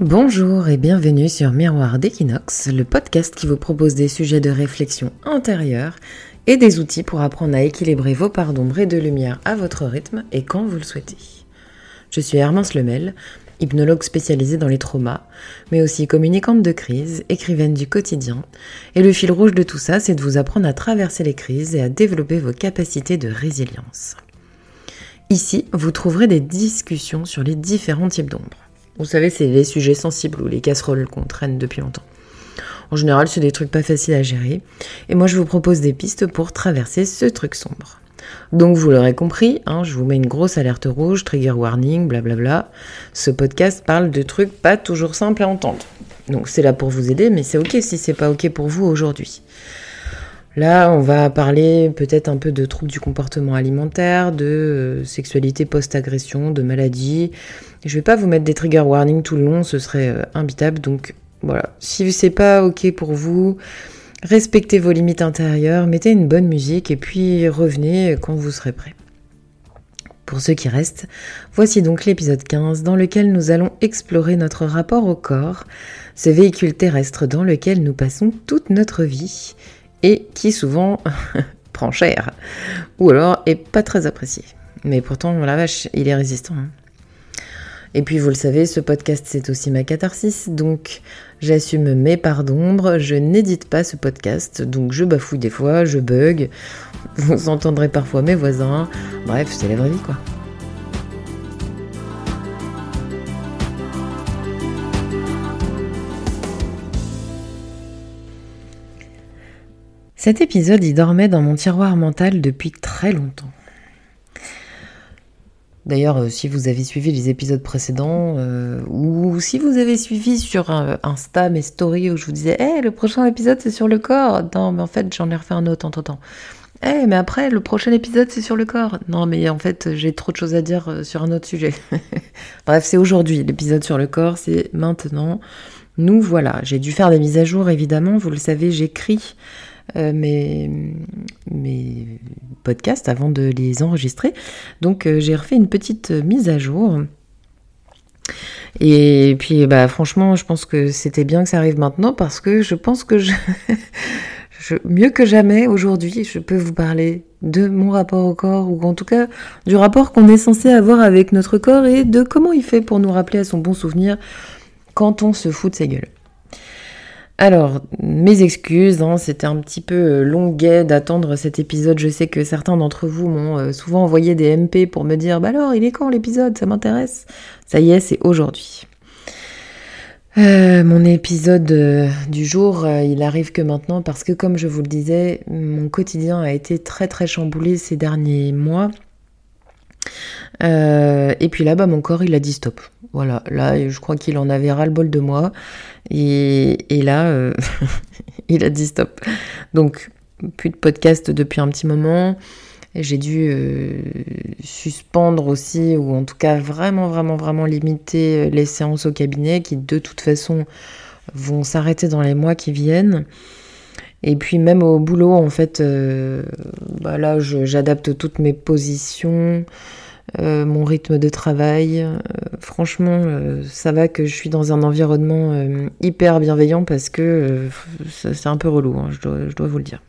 Bonjour et bienvenue sur Miroir d'Equinox, le podcast qui vous propose des sujets de réflexion intérieure et des outils pour apprendre à équilibrer vos parts d'ombre et de lumière à votre rythme et quand vous le souhaitez. Je suis Hermance Lemel, hypnologue spécialisée dans les traumas, mais aussi communicante de crise, écrivaine du quotidien, et le fil rouge de tout ça, c'est de vous apprendre à traverser les crises et à développer vos capacités de résilience. Ici, vous trouverez des discussions sur les différents types d'ombre. Vous savez, c'est les sujets sensibles ou les casseroles qu'on traîne depuis longtemps. En général, c'est des trucs pas faciles à gérer. Et moi, je vous propose des pistes pour traverser ce truc sombre. Donc, vous l'aurez compris, hein, je vous mets une grosse alerte rouge, trigger warning, blablabla. Ce podcast parle de trucs pas toujours simples à entendre. Donc, c'est là pour vous aider, mais c'est ok si c'est pas ok pour vous aujourd'hui. Là, on va parler peut-être un peu de troubles du comportement alimentaire, de euh, sexualité post-agression, de maladie. Je vais pas vous mettre des trigger warnings tout le long, ce serait euh, imbitable. Donc voilà, si c'est pas ok pour vous, respectez vos limites intérieures, mettez une bonne musique et puis revenez quand vous serez prêt. Pour ceux qui restent, voici donc l'épisode 15 dans lequel nous allons explorer notre rapport au corps, ce véhicule terrestre dans lequel nous passons toute notre vie et qui souvent prend cher, ou alors est pas très apprécié. Mais pourtant, la vache, il est résistant. Hein. Et puis vous le savez, ce podcast c'est aussi ma catharsis, donc j'assume mes parts d'ombre, je n'édite pas ce podcast, donc je bafouille des fois, je bug, vous entendrez parfois mes voisins, bref, c'est la vraie vie quoi. Cet épisode y dormait dans mon tiroir mental depuis très longtemps. D'ailleurs, euh, si vous avez suivi les épisodes précédents, euh, ou si vous avez suivi sur Insta mes stories où je vous disais hey, le prochain épisode c'est sur le corps », non, mais en fait j'en ai refait un autre en temps. Eh, mais après, le prochain épisode, c'est sur le corps. Non, mais en fait, j'ai trop de choses à dire euh, sur un autre sujet. Bref, c'est aujourd'hui. L'épisode sur le corps, c'est maintenant. Nous voilà. J'ai dû faire des mises à jour, évidemment. Vous le savez, j'écris euh, mes, podcasts avant de les enregistrer. Donc euh, j'ai refait une petite mise à jour. Et puis bah franchement, je pense que c'était bien que ça arrive maintenant parce que je pense que mieux que jamais aujourd'hui, je peux vous parler de mon rapport au corps ou en tout cas du rapport qu'on est censé avoir avec notre corps et de comment il fait pour nous rappeler à son bon souvenir quand on se fout de sa gueule. Alors, mes excuses, hein, c'était un petit peu euh, longuet d'attendre cet épisode. Je sais que certains d'entre vous m'ont euh, souvent envoyé des MP pour me dire Bah alors, il est quand l'épisode? Ça m'intéresse. Ça y est, c'est aujourd'hui. Euh, mon épisode du jour, il arrive que maintenant parce que, comme je vous le disais, mon quotidien a été très très chamboulé ces derniers mois. et puis là, bah, mon corps, il a dit stop. Voilà, là, je crois qu'il en avait ras-le-bol de moi. Et, là, euh, il a dit stop. Donc, plus de podcast depuis un petit moment. J'ai dû euh, suspendre aussi, ou en tout cas vraiment, vraiment, vraiment limiter euh, les séances au cabinet qui de toute façon vont s'arrêter dans les mois qui viennent. Et puis même au boulot, en fait, bah là, j'adapte toutes mes positions. Euh, mon rythme de travail. Euh, franchement, euh, ça va que je suis dans un environnement hyper bienveillant parce que c'est un peu relou, hein, je, dois, vous le dire.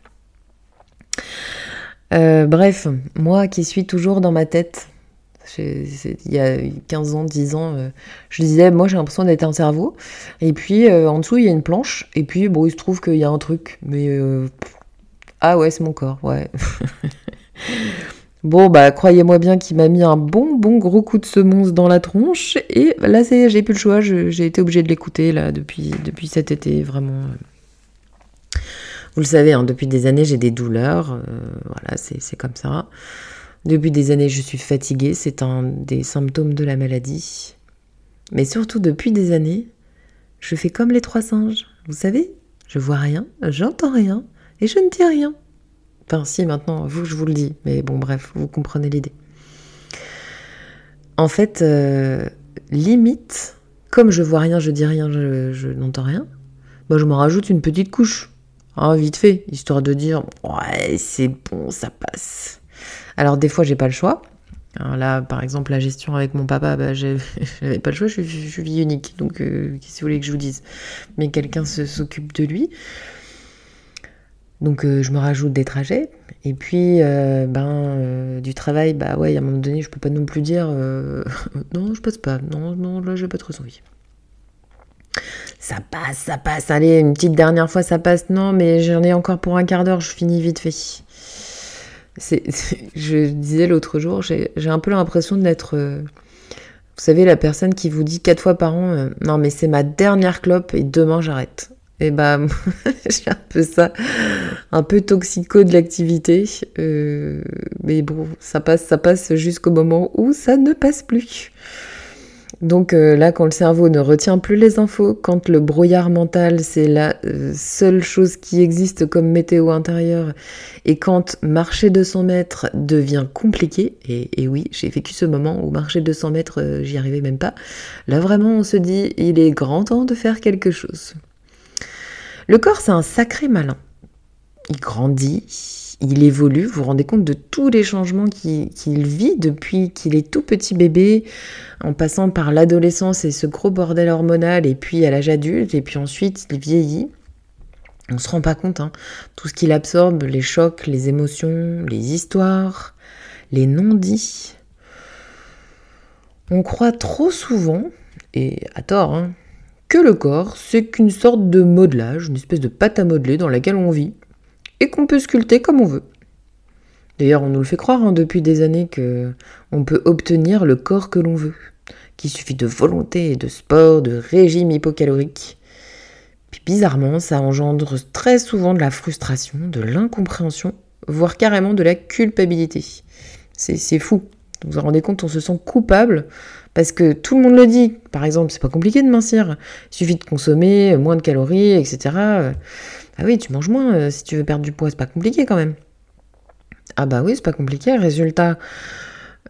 bref, moi qui suis toujours dans ma tête, il y a 15 ans, 10 ans, je disais, moi j'ai l'impression d'être un cerveau, et puis en dessous il y a une planche, et puis bon, il se trouve qu'il y a un truc, mais ah ouais, c'est mon corps, ouais. Bon, bah, croyez-moi bien qu'il m'a mis un bon, bon gros coup de semonce dans la tronche. Et là, c'est, j'ai plus le choix. j'ai été obligée de l'écouter, là, depuis, cet été, vraiment. Vous le savez, hein, depuis des années, j'ai des douleurs. Euh, voilà, c'est, comme ça. Depuis des années, je suis fatiguée. C'est un des symptômes de la maladie. Mais surtout, depuis des années, je fais comme les trois singes. Vous savez, je vois rien, j'entends rien, et je ne dis rien. Enfin, si, maintenant, je vous le dis. Mais bon, bref, vous comprenez l'idée. En fait, euh, limite, comme je vois rien, je dis rien, je, n'entends rien, bah, je m'en rajoute une petite couche. Hein, vite fait, histoire de dire, ouais, c'est bon, ça passe. Alors, des fois, j'ai pas le choix. Alors là, par exemple, la gestion avec mon papa, bah, j'avais pas le choix, je, suis unique. Donc, euh, qu'est-ce que vous voulez que je vous dise? Mais quelqu'un s'occupe de lui. Donc, euh, je me rajoute des trajets. Et puis, euh, ben, du travail, bah ouais, à un moment donné, je peux pas non plus dire non, je passe pas. Non, non, là, j'ai pas trop envie. Ça passe, ça passe. Allez, une petite dernière fois, ça passe. Non, mais j'en ai encore pour un quart d'heure, je finis vite fait je disais l'autre jour, j'ai un peu l'impression d'être, euh, vous savez, la personne qui vous dit quatre fois par an, euh, non mais c'est ma dernière clope et demain j'arrête. Et bah, j'ai un peu ça, un peu toxico de l'activité. Euh, mais bon, ça passe, ça passe jusqu'au moment où ça ne passe plus. Donc euh, là, quand le cerveau ne retient plus les infos, quand le brouillard mental, c'est la euh, seule chose qui existe comme météo intérieure, et quand marcher 200 mètres devient compliqué, et, oui, j'ai vécu ce moment où marcher 200 mètres, j'y arrivais même pas, là vraiment on se dit, il est grand temps de faire quelque chose. Le corps, c'est un sacré malin. Il grandit, il évolue, vous vous rendez compte de tous les changements qu'il vit depuis qu'il est tout petit bébé, en passant par l'adolescence et ce gros bordel hormonal, et puis à l'âge adulte, et puis ensuite il vieillit. On se rend pas compte, hein. tout ce qu'il absorbe, les chocs, les émotions, les histoires, les non-dits. On croit trop souvent, et à tort, hein, que le corps, c'est qu'une sorte de modelage, une espèce de pâte à modeler dans laquelle on vit et qu'on peut sculpter comme on veut. D'ailleurs, on nous le fait croire hein, depuis des années que on peut obtenir le corps que l'on veut, qu'il suffit de volonté, de sport, de régime hypocalorique. Puis bizarrement, ça engendre très souvent de la frustration, de l'incompréhension, voire carrément de la culpabilité. C'est fou. Vous vous rendez compte, on se sent coupable parce que tout le monde le dit. Par exemple, c'est pas compliqué de mincir. Il suffit de consommer moins de calories, etc. Ah oui, tu manges moins euh, si tu veux perdre du poids, c'est pas compliqué quand même. Ah bah oui, c'est pas compliqué. Résultat,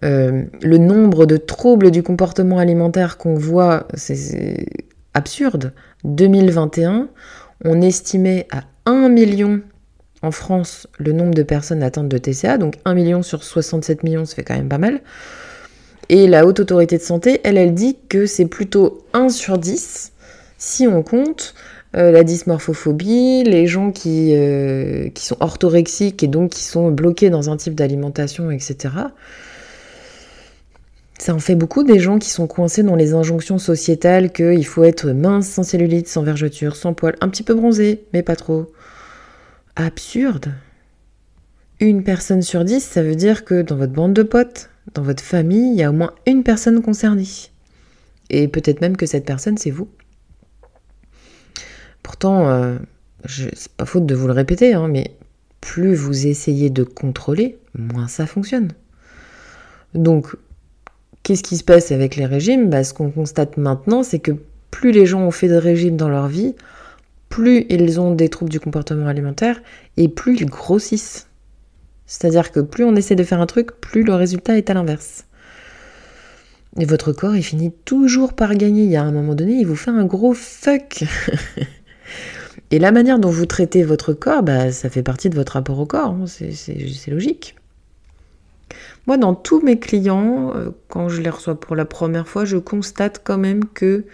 euh, le nombre de troubles du comportement alimentaire qu'on voit, c'est absurde. 2021, on estimait à 1 million en France le nombre de personnes atteintes de TCA, donc 1 million sur 67 millions, ça fait quand même pas mal. Et la haute autorité de santé, elle, elle dit que c'est plutôt 1 sur 10 si on compte euh, la dysmorphophobie, les gens qui, euh, qui sont orthorexiques et donc qui sont bloqués dans un type d'alimentation, etc. Ça en fait beaucoup des gens qui sont coincés dans les injonctions sociétales qu'il faut être mince, sans cellulite, sans vergeture, sans poils, un petit peu bronzé, mais pas trop. Absurde. Une personne sur dix, ça veut dire que dans votre bande de potes, dans votre famille, il y a au moins une personne concernée. Et peut-être même que cette personne, c'est vous. Pourtant, euh, c'est pas faute de vous le répéter, hein, mais plus vous essayez de contrôler, moins ça fonctionne. Donc, qu'est-ce qui se passe avec les régimes? Bah, Ce qu'on constate maintenant, c'est que plus les gens ont fait de régimes dans leur vie, plus ils ont des troubles du comportement alimentaire et plus ils grossissent. C'est-à-dire que plus on essaie de faire un truc, plus le résultat est à l'inverse. Et votre corps, il finit toujours par gagner. Il y a un moment donné, il vous fait un gros fuck. Et la manière dont vous traitez votre corps, bah, ça fait partie de votre rapport au corps, hein. c'est logique. Moi, dans tous mes clients, euh, quand je les reçois pour la première fois, je constate quand même que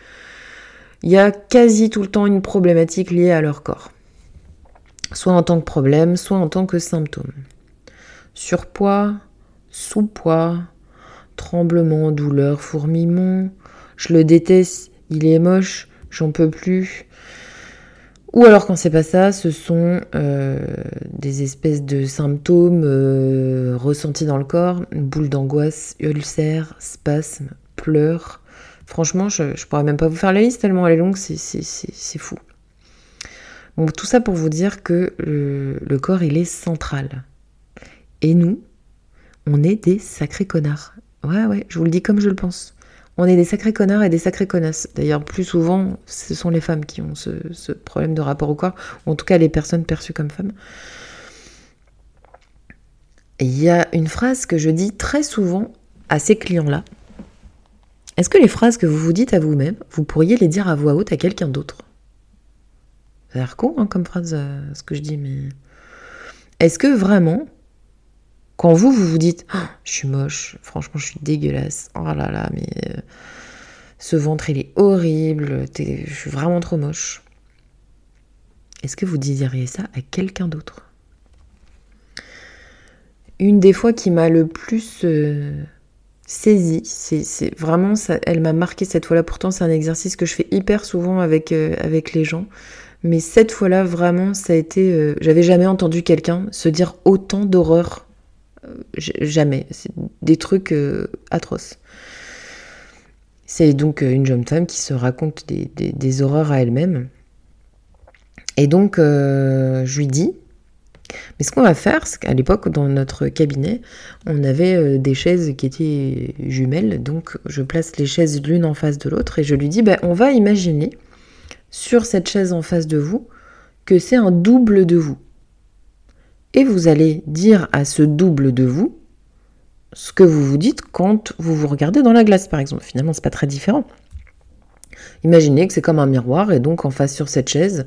il y a quasi tout le temps une problématique liée à leur corps. Soit en tant que problème, soit en tant que symptôme. Surpoids, sous-poids, tremblement, douleur, fourmillement, je le déteste, il est moche, j'en peux plus, ou alors quand c'est pas ça, ce sont euh, des espèces de symptômes euh, ressentis dans le corps, boule d'angoisse, ulcère, spasme, pleurs. Franchement, je, je pourrais même pas vous faire la liste tellement elle est longue, c'est fou. Bon, tout ça pour vous dire que le, corps, il est central. Et nous, on est des sacrés connards. Ouais, ouais, je vous le dis comme je le pense. On est des sacrés connards et des sacrées connasses. D'ailleurs, plus souvent, ce sont les femmes qui ont ce, problème de rapport au corps, ou en tout cas les personnes perçues comme femmes. Il y a une phrase que je dis très souvent à ces clients-là. Est-ce que les phrases que vous vous dites à vous-même, vous pourriez les dire à voix haute à quelqu'un d'autre? Ça a l'air con comme phrase, euh, ce que je dis, mais... Est-ce que vraiment, Quand vous, vous vous dites oh, Je suis moche, franchement, je suis dégueulasse. Oh là là, mais euh, ce ventre, il est horrible, je suis vraiment trop moche. Est-ce que vous disiez ça à quelqu'un d'autre? Une des fois qui m'a le plus euh, saisie, c'est vraiment, ça, elle m'a marqué cette fois-là. Pourtant, c'est un exercice que je fais hyper souvent avec, euh, avec les gens. Mais cette fois-là, vraiment, ça a été. J'avais jamais entendu quelqu'un se dire autant d'horreur jamais. C'est des trucs euh, atroces. C'est donc euh, une jeune femme qui se raconte des, horreurs à elle-même. Et donc, euh, je lui dis, mais ce qu'on va faire, c'est qu'à l'époque, dans notre cabinet, on avait des chaises qui étaient jumelles. Donc, je place les chaises l'une en face de l'autre et je lui dis, ben, on va imaginer sur cette chaise en face de vous que c'est un double de vous et vous allez dire à ce double de vous ce que vous vous dites quand vous vous regardez dans la glace, par exemple. Finalement, c'est pas très différent. Imaginez que c'est comme un miroir et donc en face sur cette chaise,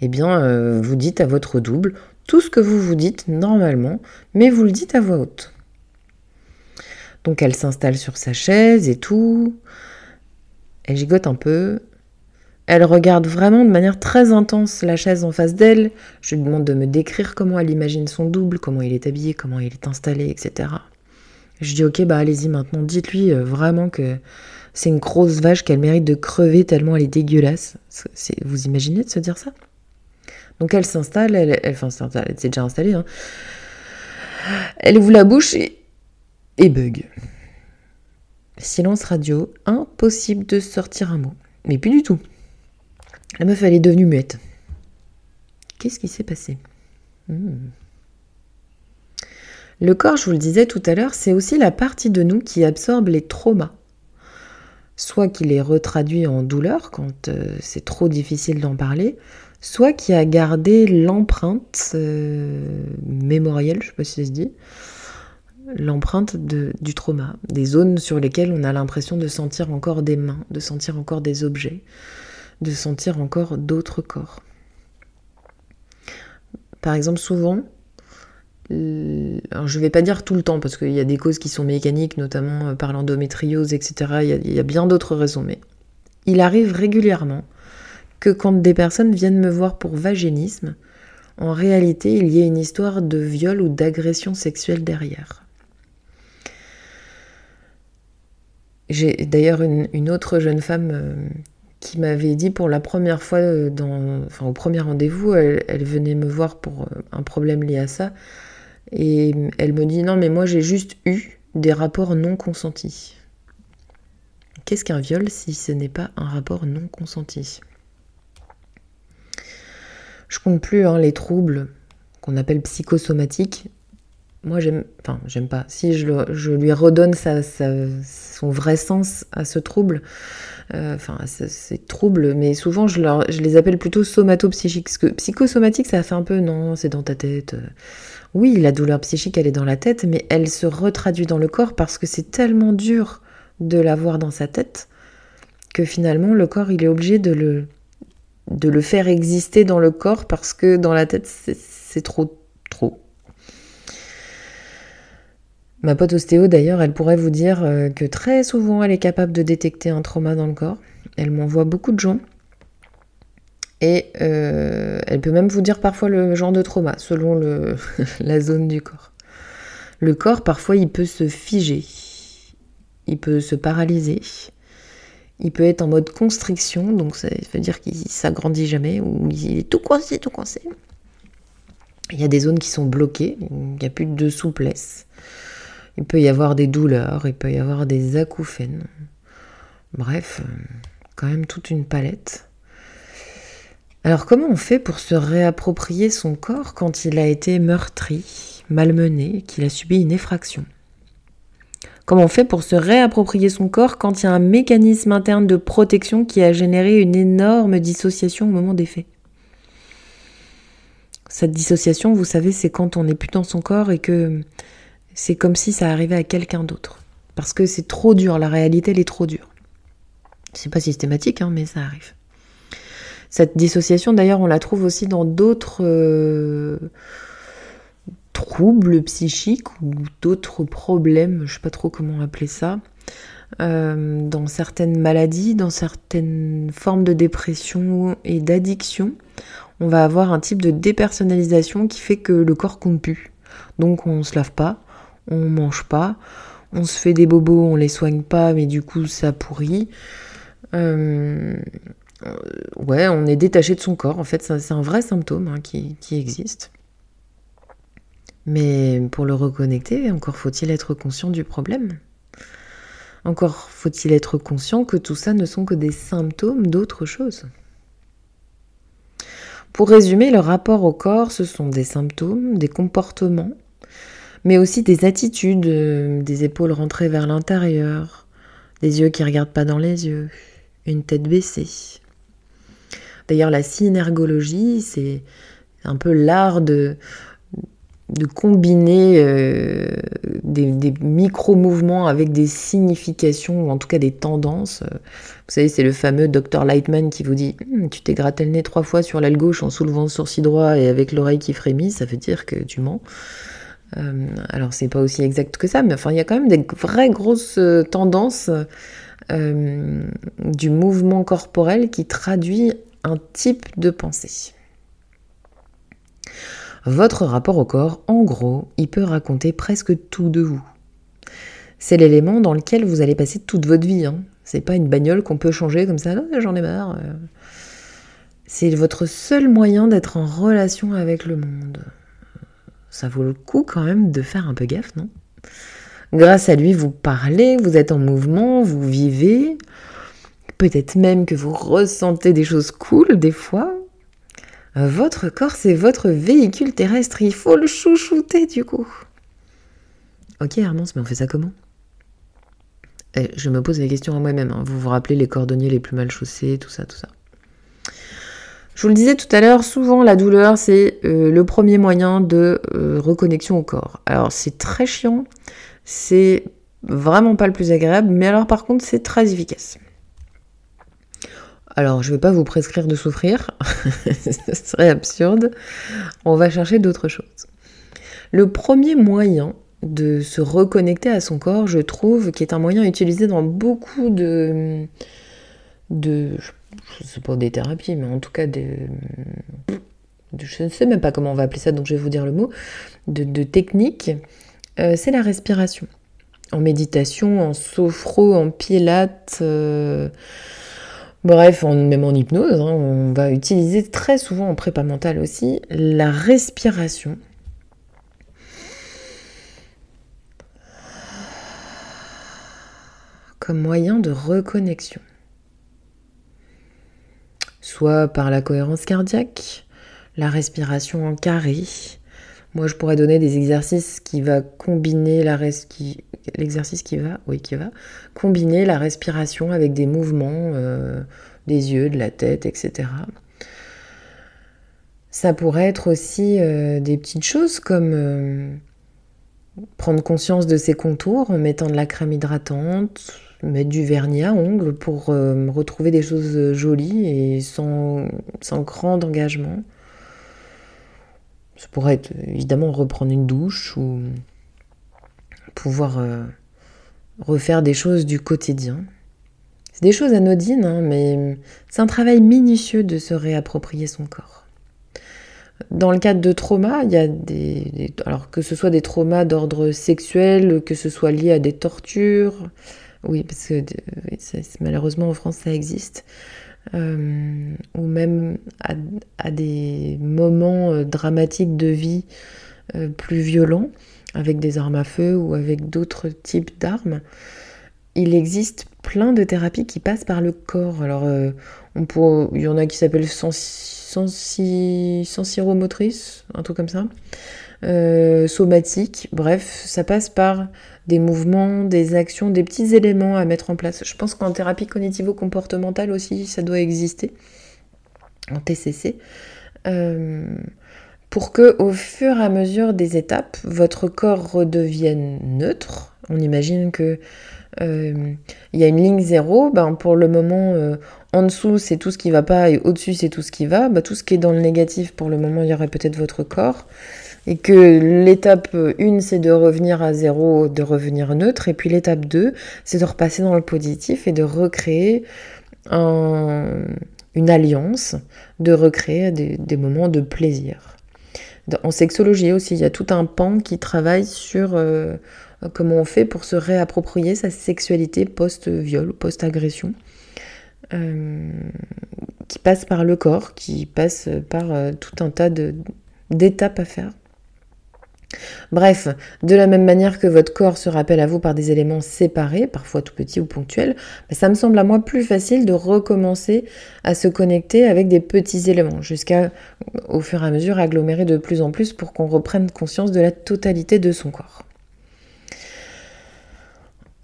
eh bien, euh, vous dites à votre double tout ce que vous vous dites normalement, mais vous le dites à voix haute. Donc elle s'installe sur sa chaise et tout. Elle gigote un peu. Elle regarde vraiment de manière très intense la chaise en face d'elle. Je lui demande de me décrire comment elle imagine son double, comment il est habillé, comment il est installé, etc. Je dis ok, bah allez-y maintenant, dites-lui euh, vraiment que c'est une grosse vache qu'elle mérite de crever tellement elle est dégueulasse. vous imaginez de se dire ça? Donc elle s'installe, elle, elle, enfin, elle s'est déjà installée. Hein. Elle ouvre la bouche et, bug. Silence radio, impossible de sortir un mot. Mais plus du tout. La meuf, elle est devenue muette. Qu'est-ce qui s'est passé? Hmm. Le corps, je vous le disais tout à l'heure, c'est aussi la partie de nous qui absorbe les traumas. Soit qui les retraduit en douleur quand euh, c'est trop difficile d'en parler, soit qui a gardé l'empreinte euh, mémorielle, je ne sais pas si ça se dit, l'empreinte du trauma, des zones sur lesquelles on a l'impression de sentir encore des mains, de sentir encore des objets, de sentir encore d'autres corps. Par exemple, souvent, alors je ne vais pas dire tout le temps parce qu'il y a des causes qui sont mécaniques, notamment euh, par l'endométriose, etc. Il y a bien d'autres raisons, mais il arrive régulièrement que quand des personnes viennent me voir pour vagénisme, en réalité, il y a une histoire de viol ou d'agression sexuelle derrière. J'ai d'ailleurs une, autre jeune femme euh, qui m'avait dit pour la première fois, euh, enfin, au premier rendez-vous, elle, venait me voir pour euh, un problème lié à ça. Et elle me dit non, mais moi j'ai juste eu des rapports non consentis. Qu'est-ce qu'un viol si ce n'est pas un rapport non consenti? Compte plus hein, les troubles qu'on appelle psychosomatiques. Moi, j'aime, enfin, j'aime pas. Si je, lui redonne son vrai sens à ce trouble, euh, enfin, ces troubles, mais souvent je, les appelle plutôt somatopsychiques. Parce que psychosomatique, ça fait un peu non, c'est dans ta tête. Oui, la douleur psychique, elle est dans la tête, mais elle se retraduit dans le corps parce que c'est tellement dur de l'avoir dans sa tête que finalement le corps, il est obligé de le, de le faire exister dans le corps parce que dans la tête, c'est trop, trop. Ma pote ostéo, d'ailleurs, elle pourrait vous dire euh, que très souvent, elle est capable de détecter un trauma dans le corps. Elle m'envoie beaucoup de gens. Et euh, elle peut même vous dire parfois le genre de trauma, selon la zone du corps. Le corps, parfois, il peut se figer. Il peut se paralyser. Il peut être en mode constriction, donc ça veut dire qu'il s'agrandit jamais, ou il est tout coincé, tout coincé. Il y a des zones qui sont bloquées, il n'y a plus de souplesse. Il peut y avoir des douleurs, il peut y avoir des acouphènes. Bref, euh, quand même toute une palette. Alors comment on fait pour se réapproprier son corps quand il a été meurtri, malmené, qu'il a subi une effraction? Comment on fait pour se réapproprier son corps quand il y a un mécanisme interne de protection qui a généré une énorme dissociation au moment des faits? Cette dissociation, vous savez, c'est quand on n'est plus dans son corps et que c'est comme si ça arrivait à quelqu'un d'autre. Parce que c'est trop dur, la réalité elle est trop dure. C'est pas systématique, hein, mais ça arrive. Cette dissociation, d'ailleurs, on la trouve aussi dans d'autres, euh, troubles psychiques ou d'autres problèmes, je sais pas trop comment appeler ça, euh, dans certaines maladies, dans certaines formes de dépression et d'addiction, on va avoir un type de dépersonnalisation qui fait que le corps compte plus. Donc on se lave pas, on mange pas, on se fait des bobos, on les soigne pas, mais du coup ça pourrit. Euh, ouais, on est détaché de son corps. En fait, c'est un vrai symptôme hein, qui existe. Mais pour le reconnecter, encore faut-il être conscient du problème. Encore faut-il être conscient que tout ça ne sont que des symptômes d'autre chose. Pour résumer, le rapport au corps, ce sont des symptômes, des comportements, mais aussi des attitudes, euh, des épaules rentrées vers l'intérieur, des yeux qui ne regardent pas dans les yeux, une tête baissée. D'ailleurs, la synergologie, c'est un peu l'art de, de combiner euh, des, micro-mouvements avec des significations, ou en tout cas des tendances. Vous savez, c'est le fameux Dr Lightman qui vous dit hum, Tu t'es gratté le nez trois fois sur l'aile gauche en soulevant le sourcil droit et avec l'oreille qui frémit, ça veut dire que tu mens. Euh, alors, c'est pas aussi exact que ça, mais enfin, il y a quand même des vraies grosses euh, tendances du mouvement corporel qui traduit un type de pensée. Votre rapport au corps, en gros, il peut raconter presque tout de vous. C'est l'élément dans lequel vous allez passer toute votre vie. Hein. C'est pas une bagnole qu'on peut changer comme ça, ah, j'en ai marre. C'est votre seul moyen d'être en relation avec le monde. Ça vaut le coup quand même de faire un peu gaffe, non? Grâce à lui, vous parlez, vous êtes en mouvement, vous vivez. Peut-être même que vous ressentez des choses cool des fois. Votre corps, c'est votre véhicule terrestre. Il faut le chouchouter du coup. Ok, Hermance, mais on fait ça comment? Eh, Je me pose la question à moi-même. Hein. Vous vous rappelez les cordonniers les plus mal chaussés, tout ça, tout ça. Je vous le disais tout à l'heure, souvent la douleur, c'est euh, le premier moyen de euh, reconnexion au corps. Alors c'est très chiant, c'est vraiment pas le plus agréable, mais alors par contre c'est très efficace. Alors, je ne vais pas vous prescrire de souffrir, ce serait absurde. On va chercher d'autres choses. Le premier moyen de se reconnecter à son corps, je trouve, qui est un moyen utilisé dans beaucoup de, de je sais pas des thérapies, mais en tout cas des, je ne sais même pas comment on va appeler ça, donc je vais vous dire le mot, de, technique, euh, c'est la respiration. En méditation, en sophro, en pilates. Euh, Bref, même en hypnose, hein, on va utiliser très souvent en prépa mentale aussi la respiration. comme moyen de reconnexion. Soit par la cohérence cardiaque, la respiration en carré. Moi, je pourrais donner des exercices qui va combiner la qui l'exercice qui va, oui, qui va combiner la respiration avec des mouvements euh, des yeux, de la tête, etc. Ça pourrait être aussi euh, des petites choses comme euh, prendre conscience de ses contours en mettant de la crème hydratante, mettre du vernis à ongles pour retrouver des choses jolies et sans grand engagement. Ça pourrait être évidemment reprendre une douche ou pouvoir euh, refaire des choses du quotidien. C'est des choses anodines, hein, mais c'est un travail minutieux de se réapproprier son corps. Dans le cadre de trauma, il y a des, alors que ce soit des traumas d'ordre sexuel, que ce soit lié à des tortures, oui, parce que malheureusement en France ça existe, euh, ou même à, des moments euh, dramatiques de vie plus violents, avec des armes à feu ou avec d'autres types d'armes, il existe plein de thérapies qui passent par le corps. Alors, euh, il y en a qui s'appellent sensi... sensiromotrice, un truc comme ça, euh, somatique, bref, ça passe par des mouvements, des actions, des petits éléments à mettre en place. Je pense qu'en thérapie cognitivo-comportementale aussi, ça doit exister, en TCC. Euh, pour que au fur et à mesure des étapes, votre corps redevienne neutre. On imagine que euh, il y a une ligne zéro, ben pour le moment en dessous c'est tout ce qui va pas et au-dessus c'est tout ce qui va. Ben, tout ce qui est dans le négatif pour le moment il y aurait peut-être votre corps. Et que l'étape 1, c'est de revenir à zéro, de revenir neutre, et puis l'étape 2, c'est de repasser dans le positif et de recréer une alliance, de recréer des, moments de plaisir. En sexologie aussi, il y a tout un pan qui travaille sur euh, comment on fait pour se réapproprier sa sexualité post-viol post-agression. Euh, qui passe par le corps, qui passe par euh, tout un tas d'étapes à faire. Bref, de la même manière que votre corps se rappelle à vous par des éléments séparés, parfois tout petits ou ponctuels, bah, ça me semble à moi plus facile de recommencer à se connecter avec des petits éléments, jusqu'à au fur et à mesure agglomérer de plus en plus pour qu'on reprenne conscience de la totalité de son corps.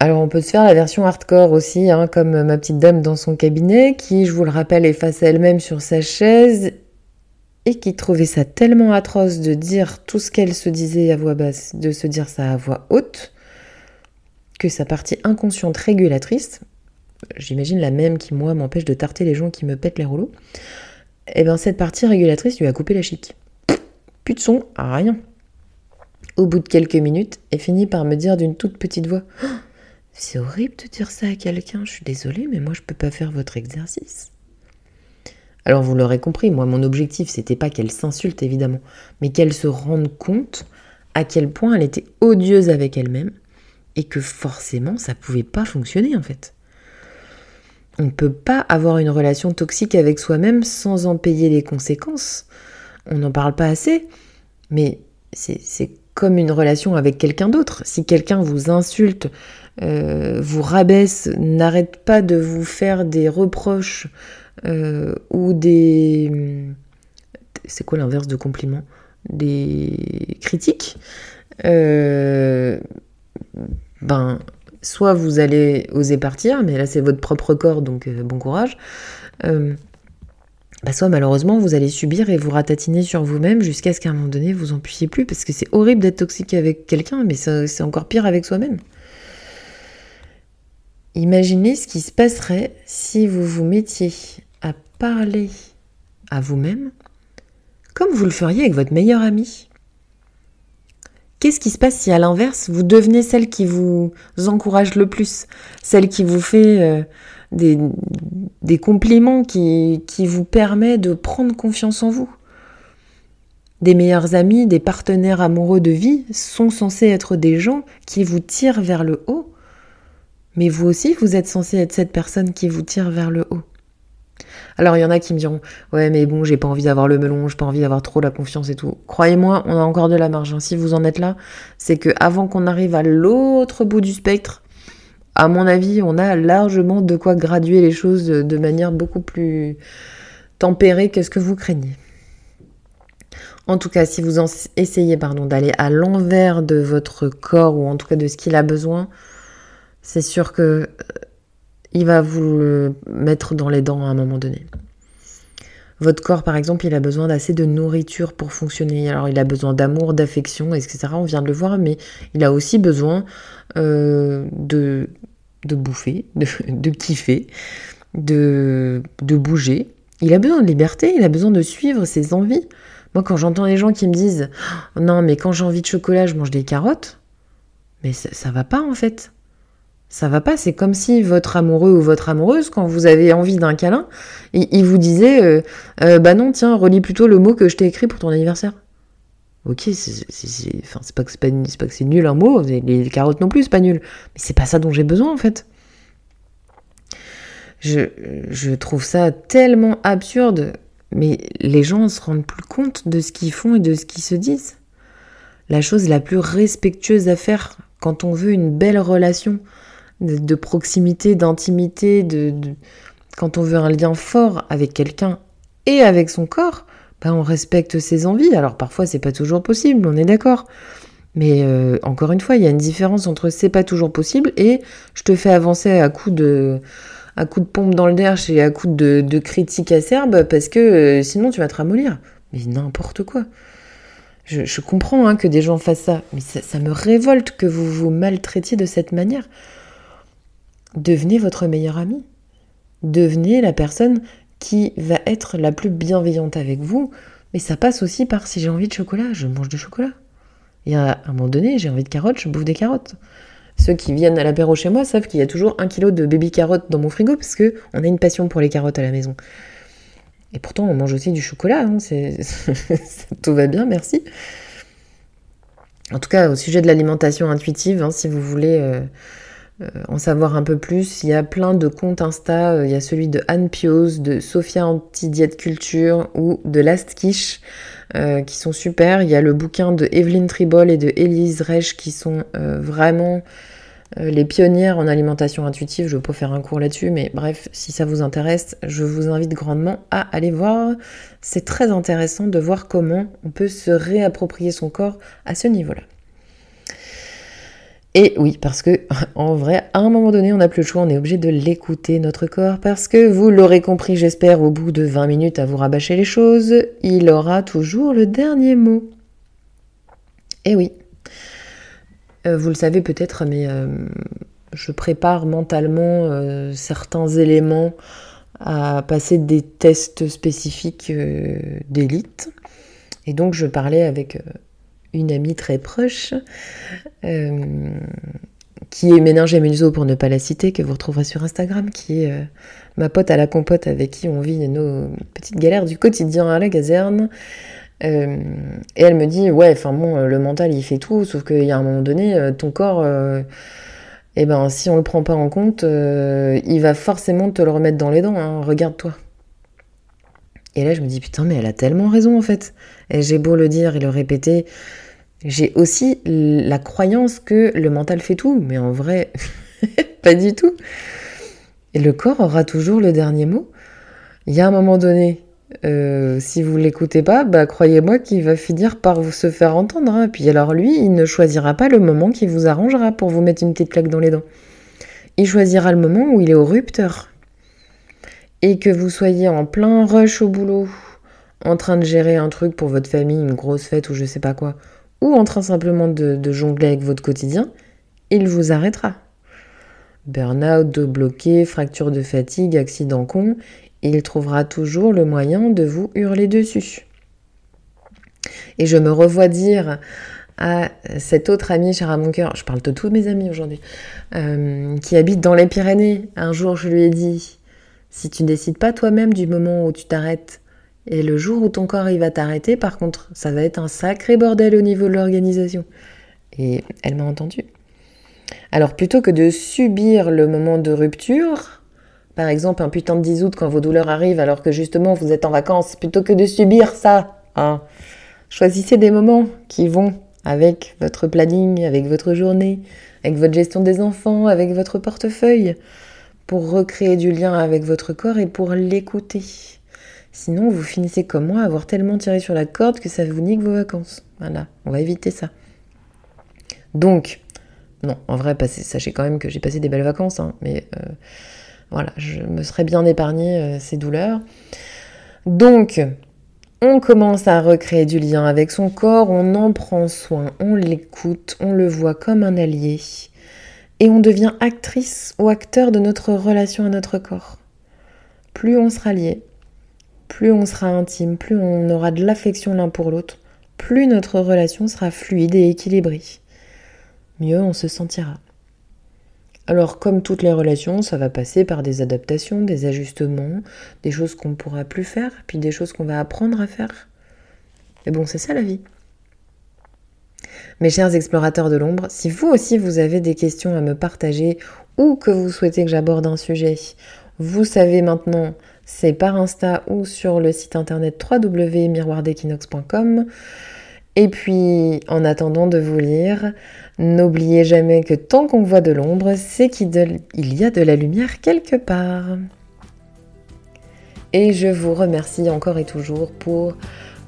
Alors on peut se faire la version hardcore aussi, hein, comme ma petite dame dans son cabinet, qui, je vous le rappelle, est face à elle-même sur sa chaise qui trouvait ça tellement atroce de dire tout ce qu'elle se disait à voix basse, de se dire ça à voix haute, que sa partie inconsciente régulatrice, j'imagine la même qui moi m'empêche de tarter les gens qui me pètent les rouleaux, et eh bien cette partie régulatrice lui a coupé la chic. Plus de son, rien. Au bout de quelques minutes, elle finit par me dire d'une toute petite voix oh, C'est horrible de dire ça à quelqu'un, je suis désolée, mais moi je peux pas faire votre exercice. Alors vous l'aurez compris, moi mon objectif c'était pas qu'elle s'insulte évidemment, mais qu'elle se rende compte à quel point elle était odieuse avec elle-même et que forcément ça pouvait pas fonctionner en fait. On ne peut pas avoir une relation toxique avec soi-même sans en payer les conséquences. On n'en parle pas assez, mais c'est comme une relation avec quelqu'un d'autre. Si quelqu'un vous insulte, euh, vous rabaisse, n'arrête pas de vous faire des reproches euh, ou des... C'est quoi l'inverse de compliment Des critiques? Euh, ben, soit vous allez oser partir, mais là c'est votre propre corps, donc euh, bon courage. Bah, soit malheureusement vous allez subir et vous ratatiner sur vous-même jusqu'à ce qu'à un moment donné vous en puissiez plus, parce que c'est horrible d'être toxique avec quelqu'un, mais c'est encore pire avec soi-même. Imaginez ce qui se passerait si vous vous mettiez parler à vous-même comme vous le feriez avec votre meilleur ami. Qu'est-ce qui se passe si à l'inverse, vous devenez celle qui vous encourage le plus, celle qui vous fait euh, des, compliments, qui vous permet de prendre confiance en vous? Des meilleurs amis, des partenaires amoureux de vie sont censés être des gens qui vous tirent vers le haut, mais vous aussi, vous êtes censé être cette personne qui vous tire vers le haut. Alors il y en a qui me diront ouais mais bon j'ai pas envie d'avoir le melon, j'ai pas envie d'avoir trop la confiance et tout. Croyez-moi, on a encore de la marge. Hein. Si vous en êtes là, c'est que avant qu'on arrive à l'autre bout du spectre, à mon avis, on a largement de quoi graduer les choses de manière beaucoup plus tempérée que ce que vous craignez. En tout cas, si vous essayez pardon, d'aller à l'envers de votre corps ou en tout cas de ce qu'il a besoin, c'est sûr que il va vous mettre dans les dents à un moment donné. Votre corps, par exemple, il a besoin d'assez de nourriture pour fonctionner. Alors, il a besoin d'amour, d'affection, etc. On vient de le voir, mais il a aussi besoin euh, de, de bouffer, de, de kiffer, de, de bouger. Il a besoin de liberté, il a besoin de suivre ses envies. Moi, quand j'entends les gens qui me disent Non, mais quand j'ai envie de chocolat, je mange des carottes, mais ça, ça va pas en fait ça va pas. C'est comme si votre amoureux ou votre amoureuse, quand vous avez envie d'un câlin, il, vous disait euh, euh, Bah non, tiens, relis plutôt le mot que je t'ai écrit pour ton anniversaire. Ok, c'est pas que c'est pas, c'est nul un mot, les carottes non plus, c'est pas nul. Mais c'est pas ça dont j'ai besoin en fait. Je, je trouve ça tellement absurde, mais les gens se rendent plus compte de ce qu'ils font et de ce qu'ils se disent. La chose la plus respectueuse à faire quand on veut une belle relation, de, proximité, d'intimité, de, quand on veut un lien fort avec quelqu'un et avec son corps, ben on respecte ses envies. Alors parfois c'est pas toujours possible, on est d'accord. Mais euh, encore une fois, il y a une différence entre c'est pas toujours possible et je te fais avancer à coup de à coup de pompe dans le derche et à coup de, de critiques acerbes parce que euh, sinon tu vas te ramollir. Mais n'importe quoi. Je, comprends hein, que des gens fassent ça, mais ça me révolte que vous vous maltraitiez de cette manière. Devenez votre meilleur ami. Devenez la personne qui va être la plus bienveillante avec vous, Mais ça passe aussi par si j'ai envie de chocolat, je mange du chocolat. Y a un moment donné, j'ai envie de carottes, je bouffe des carottes. Ceux qui viennent à l'apéro chez moi savent qu'il y a toujours un kilo de baby carottes dans mon frigo parce que on a une passion pour les carottes à la maison. Et pourtant, on mange aussi du chocolat. Hein, tout va bien, merci. En tout cas, au sujet de l'alimentation intuitive, hein, si vous voulez euh, en savoir un peu plus, il y a plein de comptes Insta. Euh, il y a celui de Anne Pios, de Sophia Anti-Diète Culture ou de Last Quiche qui sont super. Il y a le bouquin de Evelyne Tribol et de Elise Reich qui sont vraiment euh, les pionnières en alimentation intuitive, je pas faire un cours là-dessus, mais bref, si ça vous intéresse, je vous invite grandement à aller voir. C'est très intéressant de voir comment on peut se réapproprier son corps à ce niveau-là. Et oui, parce que en vrai, à un moment donné, on n'a plus le choix, on est obligé de l'écouter, notre corps, parce que vous l'aurez compris, j'espère, au bout de 20 minutes à vous rabâcher les choses, il aura toujours le dernier mot. Et oui, euh, vous le savez peut-être, mais euh, je prépare mentalement euh, certains éléments à passer des tests spécifiques d'élite. Et donc je parlais avec une amie très proche qui est Méninge Muso pour ne pas la citer, que vous retrouverez sur Instagram, qui est ma pote à la compote avec qui on vit nos petites galères du quotidien à la gazerne. Euh, et elle me dit, ouais, enfin bon, euh, le mental il fait tout, sauf qu'il y a un moment donné, euh, ton corps, eh ben, si on le prend pas en compte, il va forcément te le remettre dans les dents, hein, regarde-toi. Et là, je me dis, putain, mais elle a tellement raison en fait. Et j'ai beau le dire et le répéter, j'ai aussi la croyance que le mental fait tout, mais en vrai, pas du tout. Et le corps aura toujours le dernier mot. Il y a un moment donné, euh, si vous l'écoutez pas, bah, croyez-moi qu'il va finir par vous se faire entendre. Hein. Puis alors lui, il ne choisira pas le moment qui vous arrangera pour vous mettre une petite claque dans les dents. Il choisira le moment où il est au rupteur. Et que vous soyez en plein rush au boulot, en train de gérer un truc pour votre famille, une grosse fête ou je sais pas quoi, ou en train simplement de, jongler avec votre quotidien, il vous arrêtera. Burnout, dos bloqué, fracture de fatigue, accident con, il trouvera toujours le moyen de vous hurler dessus. Et je me revois dire à cet autre ami cher à mon cœur, je parle de tous mes amis aujourd'hui, euh, qui habite dans les Pyrénées. Un jour, je lui ai dit, si tu décides pas toi-même du moment où tu t'arrêtes, et le jour où ton corps il va t'arrêter, par contre, ça va être un sacré bordel au niveau de l'organisation. Et elle m'a entendu. Alors plutôt que de subir le moment de rupture, par exemple, un putain de 10 août quand vos douleurs arrivent alors que justement vous êtes en vacances, plutôt que de subir ça. Hein. Choisissez des moments qui vont avec votre planning, avec votre journée, avec votre gestion des enfants, avec votre portefeuille, pour recréer du lien avec votre corps et pour l'écouter. Sinon, vous finissez comme moi avoir tellement tiré sur la corde que ça vous nique vos vacances. Voilà, on va éviter ça. Donc, non, en vrai, sachez quand même que j'ai passé des belles vacances, hein, mais euh, voilà, je me serais bien épargné euh, ces douleurs. Donc, on commence à recréer du lien avec son corps, on en prend soin, on l'écoute, on le voit comme un allié, et on devient actrice ou acteur de notre relation à notre corps. Plus on sera lié, plus on sera intime, plus on aura de l'affection l'un pour l'autre, plus notre relation sera fluide et équilibrée. Mieux on se sentira. Alors comme toutes les relations, ça va passer par des adaptations, des ajustements, des choses qu'on ne pourra plus faire, puis des choses qu'on va apprendre à faire. Mais bon, c'est ça la vie. Mes chers explorateurs de l'ombre, si vous aussi vous avez des questions à me partager ou que vous souhaitez que j'aborde un sujet, vous savez maintenant, c'est par Insta ou sur le site internet www.miroirdequinox.com. Et puis, en attendant de vous lire, n'oubliez jamais que tant qu'on voit de l'ombre, c'est qu'il y a de la lumière quelque part. Et je vous remercie encore et toujours pour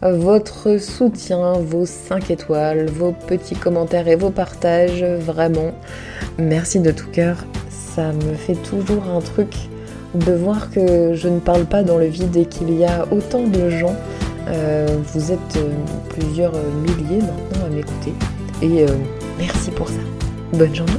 votre soutien, vos 5 étoiles, vos petits commentaires et vos partages. Vraiment, merci de tout cœur. Ça me fait toujours un truc de voir que je ne parle pas dans le vide et qu'il y a autant de gens euh, vous êtes euh, plusieurs milliers maintenant à m'écouter et euh, merci pour ça. Bonne journée